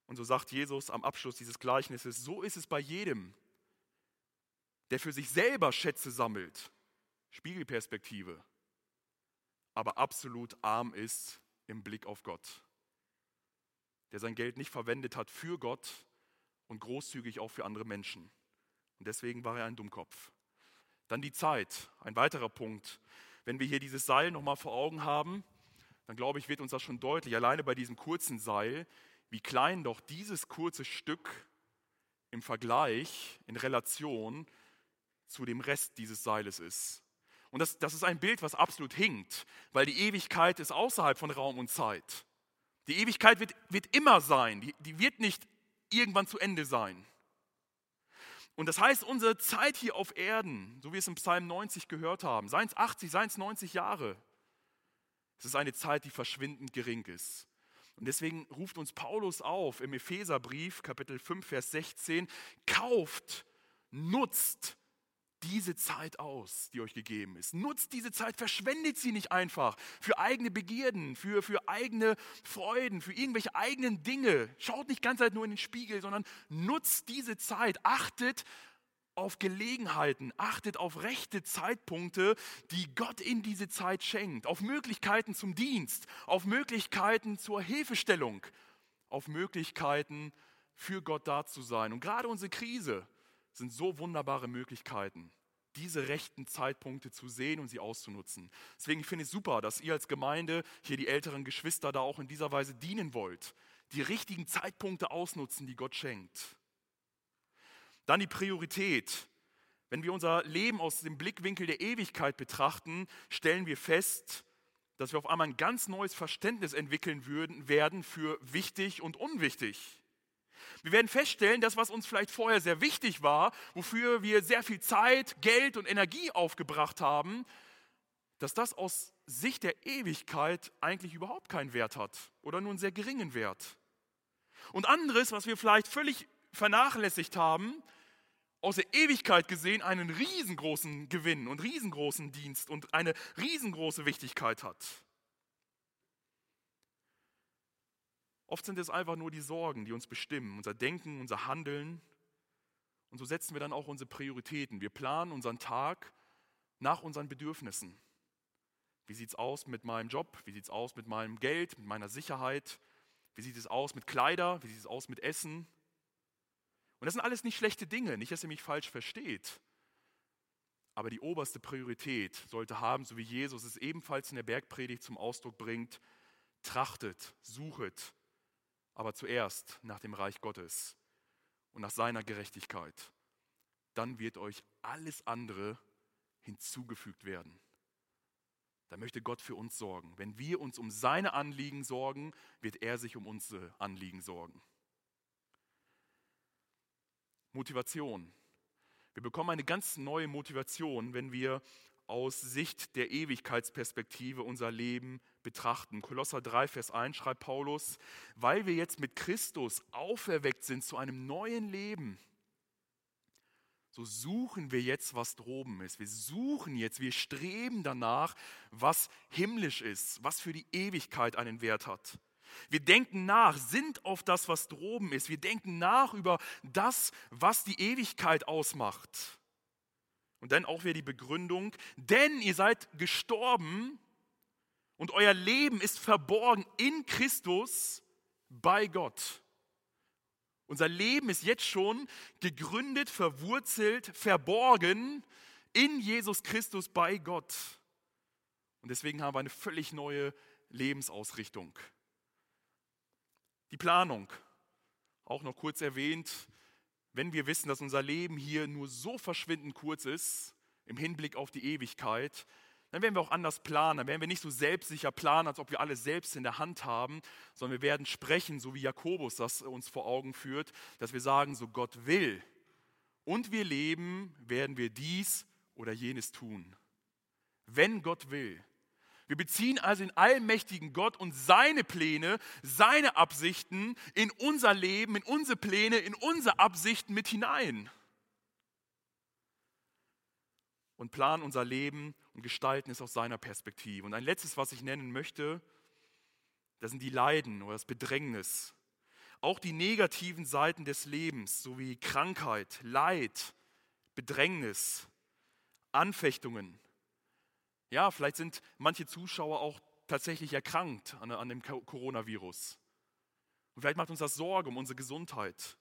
Und so sagt Jesus am Abschluss dieses Gleichnisses, so ist es bei jedem, der für sich selber Schätze sammelt, Spiegelperspektive, aber absolut arm ist im Blick auf Gott, der sein Geld nicht verwendet hat für Gott und großzügig auch für andere Menschen. Und deswegen war er ein Dummkopf. Dann die Zeit, ein weiterer Punkt. Wenn wir hier dieses Seil nochmal vor Augen haben, dann glaube ich, wird uns das schon deutlich, alleine bei diesem kurzen Seil, wie klein doch dieses kurze Stück im Vergleich, in Relation zu dem Rest dieses Seiles ist. Und das, das ist ein Bild, was absolut hinkt, weil die Ewigkeit ist außerhalb von Raum und Zeit. Die Ewigkeit wird, wird immer sein, die, die wird nicht irgendwann zu Ende sein. Und das heißt, unsere Zeit hier auf Erden, so wie wir es im Psalm 90 gehört haben, seien es 80, seien es 90 Jahre, es ist eine Zeit, die verschwindend gering ist. Und deswegen ruft uns Paulus auf im Epheserbrief, Kapitel 5, Vers 16, kauft, nutzt diese Zeit aus, die euch gegeben ist. Nutzt diese Zeit, verschwendet sie nicht einfach für eigene Begierden, für, für eigene Freuden, für irgendwelche eigenen Dinge. Schaut nicht ganz Zeit nur in den Spiegel, sondern nutzt diese Zeit, achtet auf Gelegenheiten, achtet auf rechte Zeitpunkte, die Gott in diese Zeit schenkt, auf Möglichkeiten zum Dienst, auf Möglichkeiten zur Hilfestellung, auf Möglichkeiten für Gott da zu sein. Und gerade unsere Krise sind so wunderbare Möglichkeiten, diese rechten Zeitpunkte zu sehen und sie auszunutzen. Deswegen finde ich es super, dass ihr als Gemeinde hier die älteren Geschwister da auch in dieser Weise dienen wollt, die richtigen Zeitpunkte ausnutzen, die Gott schenkt. Dann die Priorität. Wenn wir unser Leben aus dem Blickwinkel der Ewigkeit betrachten, stellen wir fest, dass wir auf einmal ein ganz neues Verständnis entwickeln würden, werden für wichtig und unwichtig. Wir werden feststellen, dass was uns vielleicht vorher sehr wichtig war, wofür wir sehr viel Zeit, Geld und Energie aufgebracht haben, dass das aus Sicht der Ewigkeit eigentlich überhaupt keinen Wert hat oder nur einen sehr geringen Wert. Und anderes, was wir vielleicht völlig vernachlässigt haben, aus der Ewigkeit gesehen einen riesengroßen Gewinn und riesengroßen Dienst und eine riesengroße Wichtigkeit hat. Oft sind es einfach nur die Sorgen, die uns bestimmen, unser Denken, unser Handeln. Und so setzen wir dann auch unsere Prioritäten. Wir planen unseren Tag nach unseren Bedürfnissen. Wie sieht es aus mit meinem Job? Wie sieht es aus mit meinem Geld, mit meiner Sicherheit? Wie sieht es aus mit Kleider? Wie sieht es aus mit Essen? Und das sind alles nicht schlechte Dinge, nicht, dass ihr mich falsch versteht. Aber die oberste Priorität sollte haben, so wie Jesus es ebenfalls in der Bergpredigt zum Ausdruck bringt, trachtet, suchet, aber zuerst nach dem Reich Gottes und nach seiner Gerechtigkeit. Dann wird euch alles andere hinzugefügt werden. Da möchte Gott für uns sorgen. Wenn wir uns um seine Anliegen sorgen, wird er sich um unsere Anliegen sorgen. Motivation. Wir bekommen eine ganz neue Motivation, wenn wir aus Sicht der Ewigkeitsperspektive unser Leben betrachten. Kolosser 3, Vers 1 schreibt Paulus, weil wir jetzt mit Christus auferweckt sind zu einem neuen Leben, so suchen wir jetzt, was droben ist. Wir suchen jetzt, wir streben danach, was himmlisch ist, was für die Ewigkeit einen Wert hat. Wir denken nach, sind auf das, was droben ist. Wir denken nach über das, was die Ewigkeit ausmacht. Und dann auch wieder die Begründung, denn ihr seid gestorben und euer Leben ist verborgen in Christus bei Gott. Unser Leben ist jetzt schon gegründet, verwurzelt, verborgen in Jesus Christus bei Gott. Und deswegen haben wir eine völlig neue Lebensausrichtung. Die Planung, auch noch kurz erwähnt, wenn wir wissen, dass unser Leben hier nur so verschwindend kurz ist, im Hinblick auf die Ewigkeit, dann werden wir auch anders planen. Dann werden wir nicht so selbstsicher planen, als ob wir alles selbst in der Hand haben, sondern wir werden sprechen, so wie Jakobus das uns vor Augen führt, dass wir sagen, so Gott will und wir leben, werden wir dies oder jenes tun. Wenn Gott will. Wir beziehen also den allmächtigen Gott und seine Pläne, seine Absichten in unser Leben, in unsere Pläne, in unsere Absichten mit hinein. Und planen unser Leben und gestalten es aus seiner Perspektive. Und ein letztes, was ich nennen möchte, das sind die Leiden oder das Bedrängnis. Auch die negativen Seiten des Lebens, sowie Krankheit, Leid, Bedrängnis, Anfechtungen, ja, vielleicht sind manche Zuschauer auch tatsächlich erkrankt an, an dem Coronavirus. Und vielleicht macht uns das Sorge um unsere Gesundheit.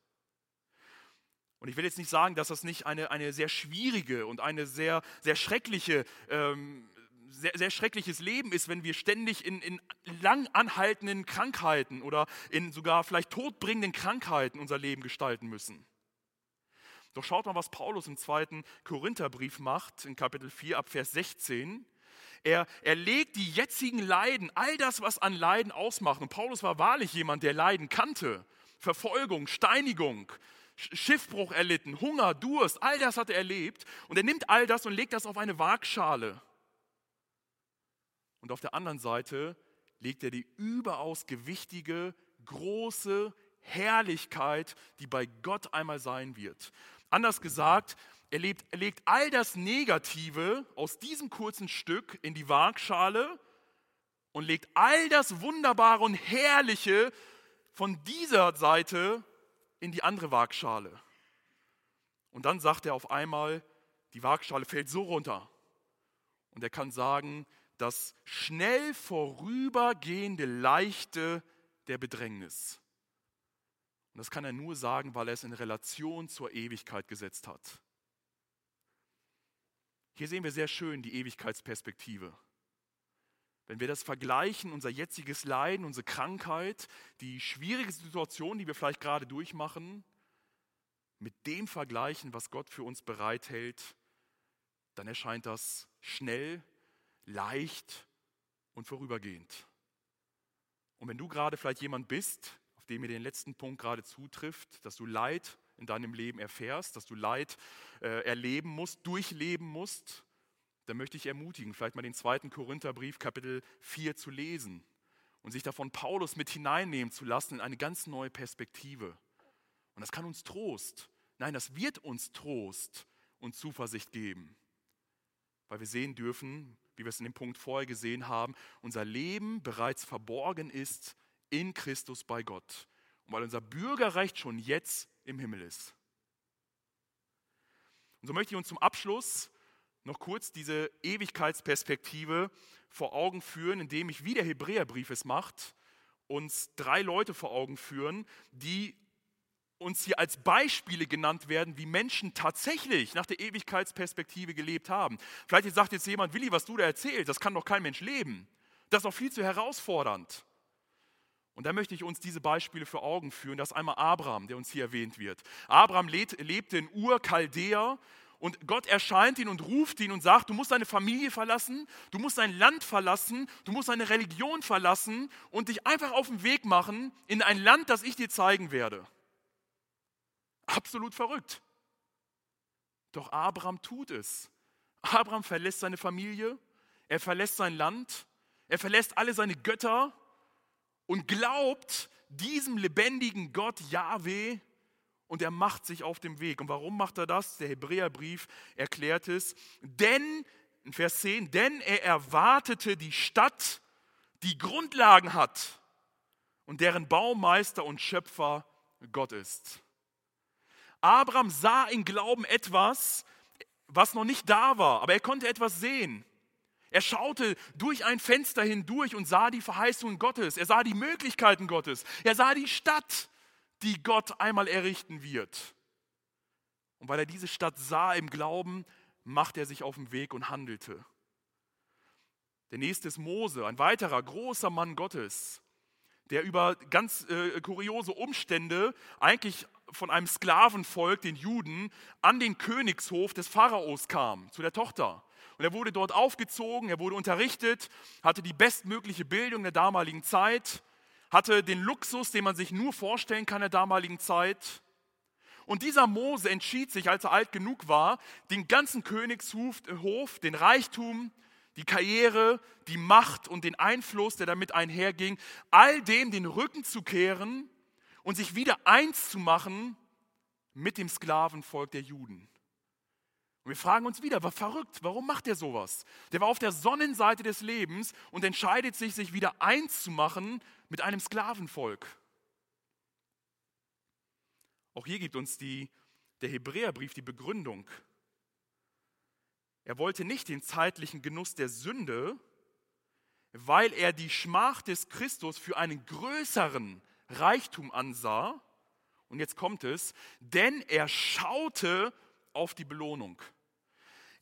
Und ich will jetzt nicht sagen, dass das nicht eine, eine sehr schwierige und eine sehr, sehr schreckliche, ähm, sehr, sehr schreckliches Leben ist, wenn wir ständig in, in lang anhaltenden Krankheiten oder in sogar vielleicht todbringenden Krankheiten unser Leben gestalten müssen. Doch schaut mal, was Paulus im zweiten Korintherbrief macht, in Kapitel 4 ab Vers 16. Er, er legt die jetzigen Leiden, all das, was an Leiden ausmacht. Und Paulus war wahrlich jemand, der Leiden kannte. Verfolgung, Steinigung, Schiffbruch erlitten, Hunger, Durst, all das hat er erlebt. Und er nimmt all das und legt das auf eine Waagschale. Und auf der anderen Seite legt er die überaus gewichtige, große Herrlichkeit, die bei Gott einmal sein wird. Anders gesagt, er, lebt, legt all das Negative aus diesem kurzen Stück in die Waagschale und legt all das Wunderbare und Herrliche von dieser Seite in die andere Waagschale. Und dann sagt er auf einmal, die Waagschale fällt so runter. Und er kann sagen, das schnell vorübergehende Leichte der Bedrängnis. Und das kann er nur sagen, weil er es in Relation zur Ewigkeit gesetzt hat. Hier sehen wir sehr schön die Ewigkeitsperspektive. Wenn wir das vergleichen, unser jetziges Leiden, unsere Krankheit, die schwierige Situation, die wir vielleicht gerade durchmachen, mit dem vergleichen, was Gott für uns bereithält, dann erscheint das schnell, leicht und vorübergehend. Und wenn du gerade vielleicht jemand bist, auf dem mir den letzten Punkt gerade zutrifft, dass du Leid in deinem Leben erfährst, dass du Leid äh, erleben musst, durchleben musst, dann möchte ich ermutigen, vielleicht mal den zweiten Korintherbrief, Kapitel 4 zu lesen und sich davon Paulus mit hineinnehmen zu lassen in eine ganz neue Perspektive. Und das kann uns Trost, nein, das wird uns Trost und Zuversicht geben, weil wir sehen dürfen, wie wir es in dem Punkt vorher gesehen haben, unser Leben bereits verborgen ist in Christus bei Gott. Weil unser Bürgerrecht schon jetzt im Himmel ist. Und so möchte ich uns zum Abschluss noch kurz diese Ewigkeitsperspektive vor Augen führen, indem ich, wie der Hebräerbrief es macht, uns drei Leute vor Augen führen, die uns hier als Beispiele genannt werden, wie Menschen tatsächlich nach der Ewigkeitsperspektive gelebt haben. Vielleicht sagt jetzt jemand, Willi, was du da erzählst, das kann doch kein Mensch leben. Das ist doch viel zu herausfordernd. Und da möchte ich uns diese Beispiele für Augen führen. Das ist einmal Abraham, der uns hier erwähnt wird. Abraham lebte in Ur-Chaldea und Gott erscheint ihn und ruft ihn und sagt, du musst deine Familie verlassen, du musst dein Land verlassen, du musst deine Religion verlassen und dich einfach auf den Weg machen in ein Land, das ich dir zeigen werde. Absolut verrückt. Doch Abraham tut es. Abraham verlässt seine Familie, er verlässt sein Land, er verlässt alle seine Götter und glaubt diesem lebendigen Gott Yahweh und er macht sich auf dem Weg. Und warum macht er das? Der Hebräerbrief erklärt es. Denn, in Vers 10, denn er erwartete die Stadt, die Grundlagen hat und deren Baumeister und Schöpfer Gott ist. Abraham sah in Glauben etwas, was noch nicht da war, aber er konnte etwas sehen. Er schaute durch ein Fenster hindurch und sah die Verheißungen Gottes. Er sah die Möglichkeiten Gottes. Er sah die Stadt, die Gott einmal errichten wird. Und weil er diese Stadt sah im Glauben, machte er sich auf den Weg und handelte. Der nächste ist Mose, ein weiterer großer Mann Gottes, der über ganz äh, kuriose Umstände eigentlich von einem Sklavenvolk, den Juden, an den Königshof des Pharaos kam, zu der Tochter. Und er wurde dort aufgezogen, er wurde unterrichtet, hatte die bestmögliche Bildung der damaligen Zeit, hatte den Luxus, den man sich nur vorstellen kann der damaligen Zeit. Und dieser Mose entschied sich, als er alt genug war, den ganzen Königshof, den Reichtum, die Karriere, die Macht und den Einfluss, der damit einherging, all dem den Rücken zu kehren und sich wieder eins zu machen mit dem Sklavenvolk der Juden. Und wir fragen uns wieder, war verrückt, warum macht er sowas? Der war auf der Sonnenseite des Lebens und entscheidet sich, sich wieder eins zu machen mit einem Sklavenvolk. Auch hier gibt uns die, der Hebräerbrief die Begründung. Er wollte nicht den zeitlichen Genuss der Sünde, weil er die Schmach des Christus für einen größeren Reichtum ansah. Und jetzt kommt es, denn er schaute auf die Belohnung.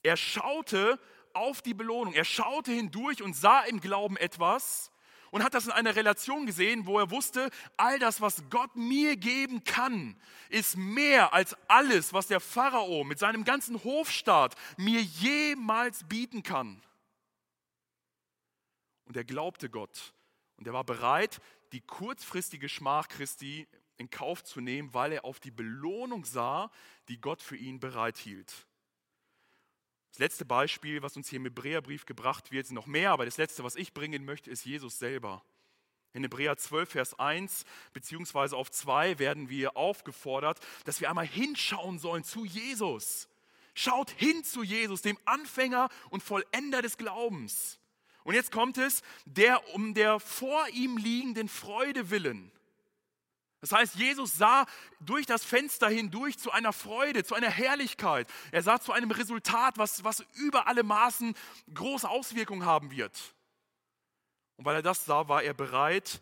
Er schaute auf die Belohnung. Er schaute hindurch und sah im Glauben etwas und hat das in einer Relation gesehen, wo er wusste, all das, was Gott mir geben kann, ist mehr als alles, was der Pharao mit seinem ganzen Hofstaat mir jemals bieten kann. Und er glaubte Gott und er war bereit, die kurzfristige Schmach Christi in Kauf zu nehmen, weil er auf die Belohnung sah, die Gott für ihn bereithielt. Das letzte Beispiel, was uns hier im Hebräerbrief gebracht wird, sind noch mehr, aber das letzte, was ich bringen möchte, ist Jesus selber. In Hebräer 12, Vers 1 beziehungsweise auf 2 werden wir aufgefordert, dass wir einmal hinschauen sollen zu Jesus. Schaut hin zu Jesus, dem Anfänger und Vollender des Glaubens. Und jetzt kommt es, der um der vor ihm liegenden Freude willen das heißt, Jesus sah durch das Fenster hindurch zu einer Freude, zu einer Herrlichkeit. Er sah zu einem Resultat, was, was über alle Maßen große Auswirkungen haben wird. Und weil er das sah, war er bereit,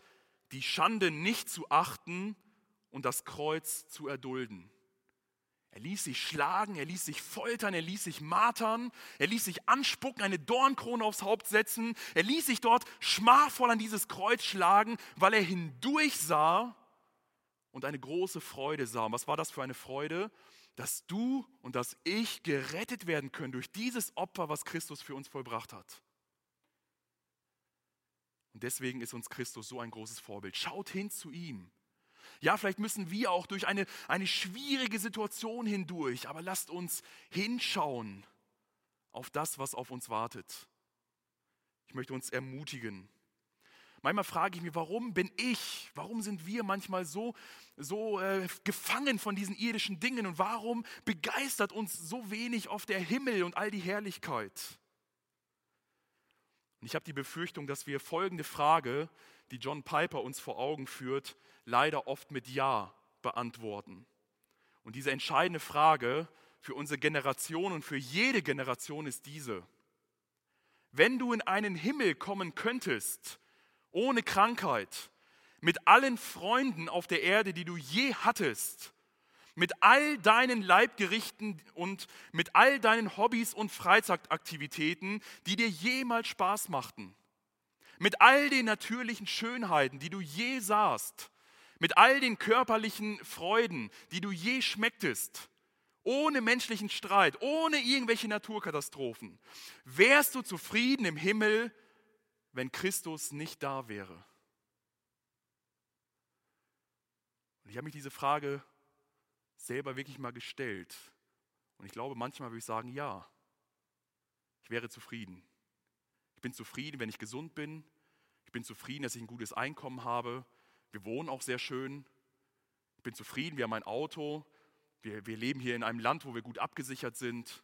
die Schande nicht zu achten und das Kreuz zu erdulden. Er ließ sich schlagen, er ließ sich foltern, er ließ sich martern, er ließ sich anspucken, eine Dornkrone aufs Haupt setzen, er ließ sich dort schmachvoll an dieses Kreuz schlagen, weil er hindurch sah, und eine große Freude sah. Und was war das für eine Freude? Dass du und dass ich gerettet werden können durch dieses Opfer, was Christus für uns vollbracht hat. Und deswegen ist uns Christus so ein großes Vorbild. Schaut hin zu ihm. Ja, vielleicht müssen wir auch durch eine, eine schwierige Situation hindurch, aber lasst uns hinschauen auf das, was auf uns wartet. Ich möchte uns ermutigen. Manchmal frage ich mich, warum bin ich, warum sind wir manchmal so, so äh, gefangen von diesen irdischen Dingen und warum begeistert uns so wenig auf der Himmel und all die Herrlichkeit? Und ich habe die Befürchtung, dass wir folgende Frage, die John Piper uns vor Augen führt, leider oft mit Ja beantworten. Und diese entscheidende Frage für unsere Generation und für jede Generation ist diese. Wenn du in einen Himmel kommen könntest, ohne Krankheit, mit allen Freunden auf der Erde, die du je hattest, mit all deinen Leibgerichten und mit all deinen Hobbys und Freizeitaktivitäten, die dir jemals Spaß machten, mit all den natürlichen Schönheiten, die du je sahst, mit all den körperlichen Freuden, die du je schmecktest, ohne menschlichen Streit, ohne irgendwelche Naturkatastrophen, wärst du zufrieden im Himmel wenn Christus nicht da wäre? Und ich habe mich diese Frage selber wirklich mal gestellt. Und ich glaube, manchmal würde ich sagen, ja, ich wäre zufrieden. Ich bin zufrieden, wenn ich gesund bin. Ich bin zufrieden, dass ich ein gutes Einkommen habe. Wir wohnen auch sehr schön. Ich bin zufrieden, wir haben ein Auto. Wir, wir leben hier in einem Land, wo wir gut abgesichert sind.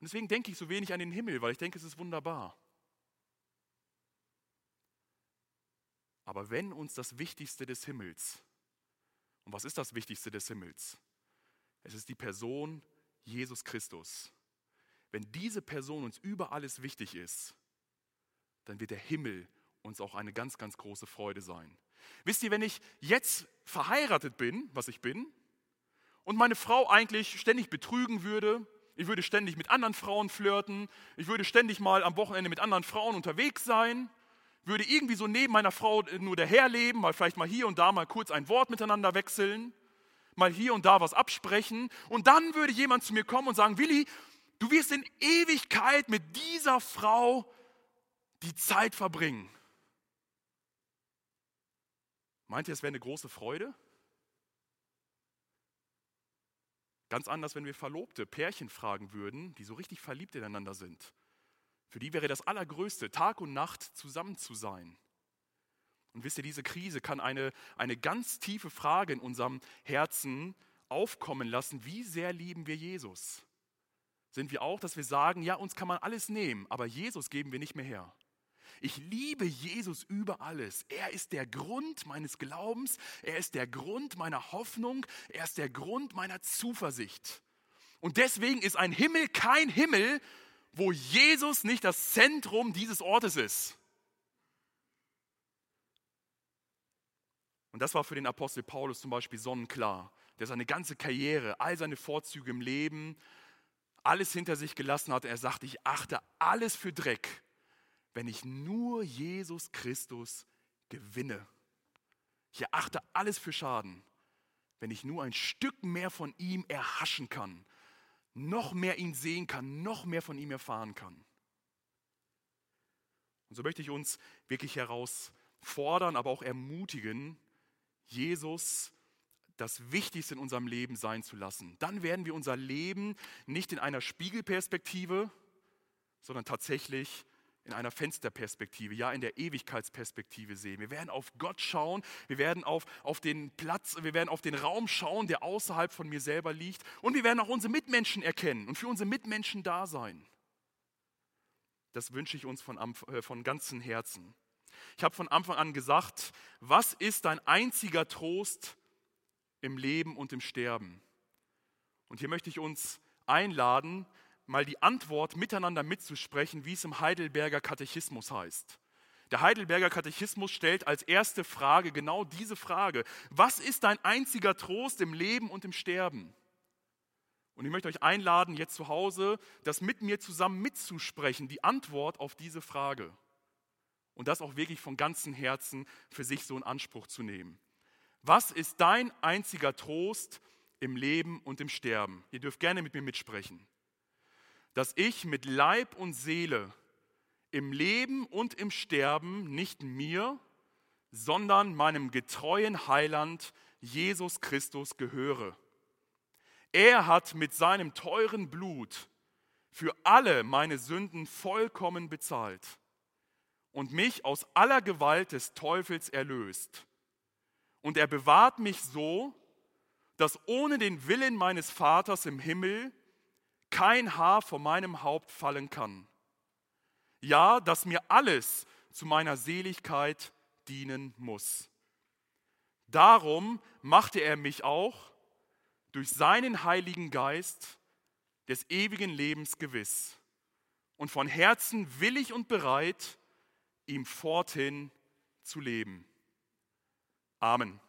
Und deswegen denke ich so wenig an den Himmel, weil ich denke, es ist wunderbar. Aber wenn uns das Wichtigste des Himmels, und was ist das Wichtigste des Himmels? Es ist die Person Jesus Christus. Wenn diese Person uns über alles wichtig ist, dann wird der Himmel uns auch eine ganz, ganz große Freude sein. Wisst ihr, wenn ich jetzt verheiratet bin, was ich bin, und meine Frau eigentlich ständig betrügen würde, ich würde ständig mit anderen Frauen flirten, ich würde ständig mal am Wochenende mit anderen Frauen unterwegs sein, würde irgendwie so neben meiner Frau nur daherleben, mal vielleicht mal hier und da mal kurz ein Wort miteinander wechseln, mal hier und da was absprechen. Und dann würde jemand zu mir kommen und sagen, Willi, du wirst in Ewigkeit mit dieser Frau die Zeit verbringen. Meint ihr, es wäre eine große Freude? Ganz anders, wenn wir Verlobte, Pärchen fragen würden, die so richtig verliebt ineinander sind. Für die wäre das Allergrößte, Tag und Nacht zusammen zu sein. Und wisst ihr, diese Krise kann eine, eine ganz tiefe Frage in unserem Herzen aufkommen lassen. Wie sehr lieben wir Jesus? Sind wir auch, dass wir sagen, ja, uns kann man alles nehmen, aber Jesus geben wir nicht mehr her. Ich liebe Jesus über alles. Er ist der Grund meines Glaubens, er ist der Grund meiner Hoffnung, er ist der Grund meiner Zuversicht. Und deswegen ist ein Himmel kein Himmel, wo Jesus nicht das Zentrum dieses Ortes ist. Und das war für den Apostel Paulus zum Beispiel sonnenklar, der seine ganze Karriere, all seine Vorzüge im Leben, alles hinter sich gelassen hat. Er sagte, ich achte alles für Dreck, wenn ich nur Jesus Christus gewinne. Ich erachte alles für Schaden, wenn ich nur ein Stück mehr von ihm erhaschen kann, noch mehr ihn sehen kann, noch mehr von ihm erfahren kann. Und so möchte ich uns wirklich herausfordern, aber auch ermutigen, Jesus das Wichtigste in unserem Leben sein zu lassen. Dann werden wir unser Leben nicht in einer Spiegelperspektive, sondern tatsächlich in einer Fensterperspektive, ja in der Ewigkeitsperspektive sehen. Wir werden auf Gott schauen, wir werden auf, auf den Platz, wir werden auf den Raum schauen, der außerhalb von mir selber liegt und wir werden auch unsere Mitmenschen erkennen und für unsere Mitmenschen da sein. Das wünsche ich uns von, äh, von ganzem Herzen. Ich habe von Anfang an gesagt, was ist dein einziger Trost im Leben und im Sterben? Und hier möchte ich uns einladen, mal die Antwort miteinander mitzusprechen, wie es im Heidelberger Katechismus heißt. Der Heidelberger Katechismus stellt als erste Frage genau diese Frage. Was ist dein einziger Trost im Leben und im Sterben? Und ich möchte euch einladen, jetzt zu Hause das mit mir zusammen mitzusprechen, die Antwort auf diese Frage. Und das auch wirklich von ganzem Herzen für sich so in Anspruch zu nehmen. Was ist dein einziger Trost im Leben und im Sterben? Ihr dürft gerne mit mir mitsprechen dass ich mit Leib und Seele im Leben und im Sterben nicht mir, sondern meinem getreuen Heiland Jesus Christus gehöre. Er hat mit seinem teuren Blut für alle meine Sünden vollkommen bezahlt und mich aus aller Gewalt des Teufels erlöst. Und er bewahrt mich so, dass ohne den Willen meines Vaters im Himmel kein Haar von meinem Haupt fallen kann. Ja, dass mir alles zu meiner Seligkeit dienen muss. Darum machte er mich auch durch seinen Heiligen Geist des ewigen Lebens gewiss und von Herzen willig und bereit, ihm forthin zu leben. Amen.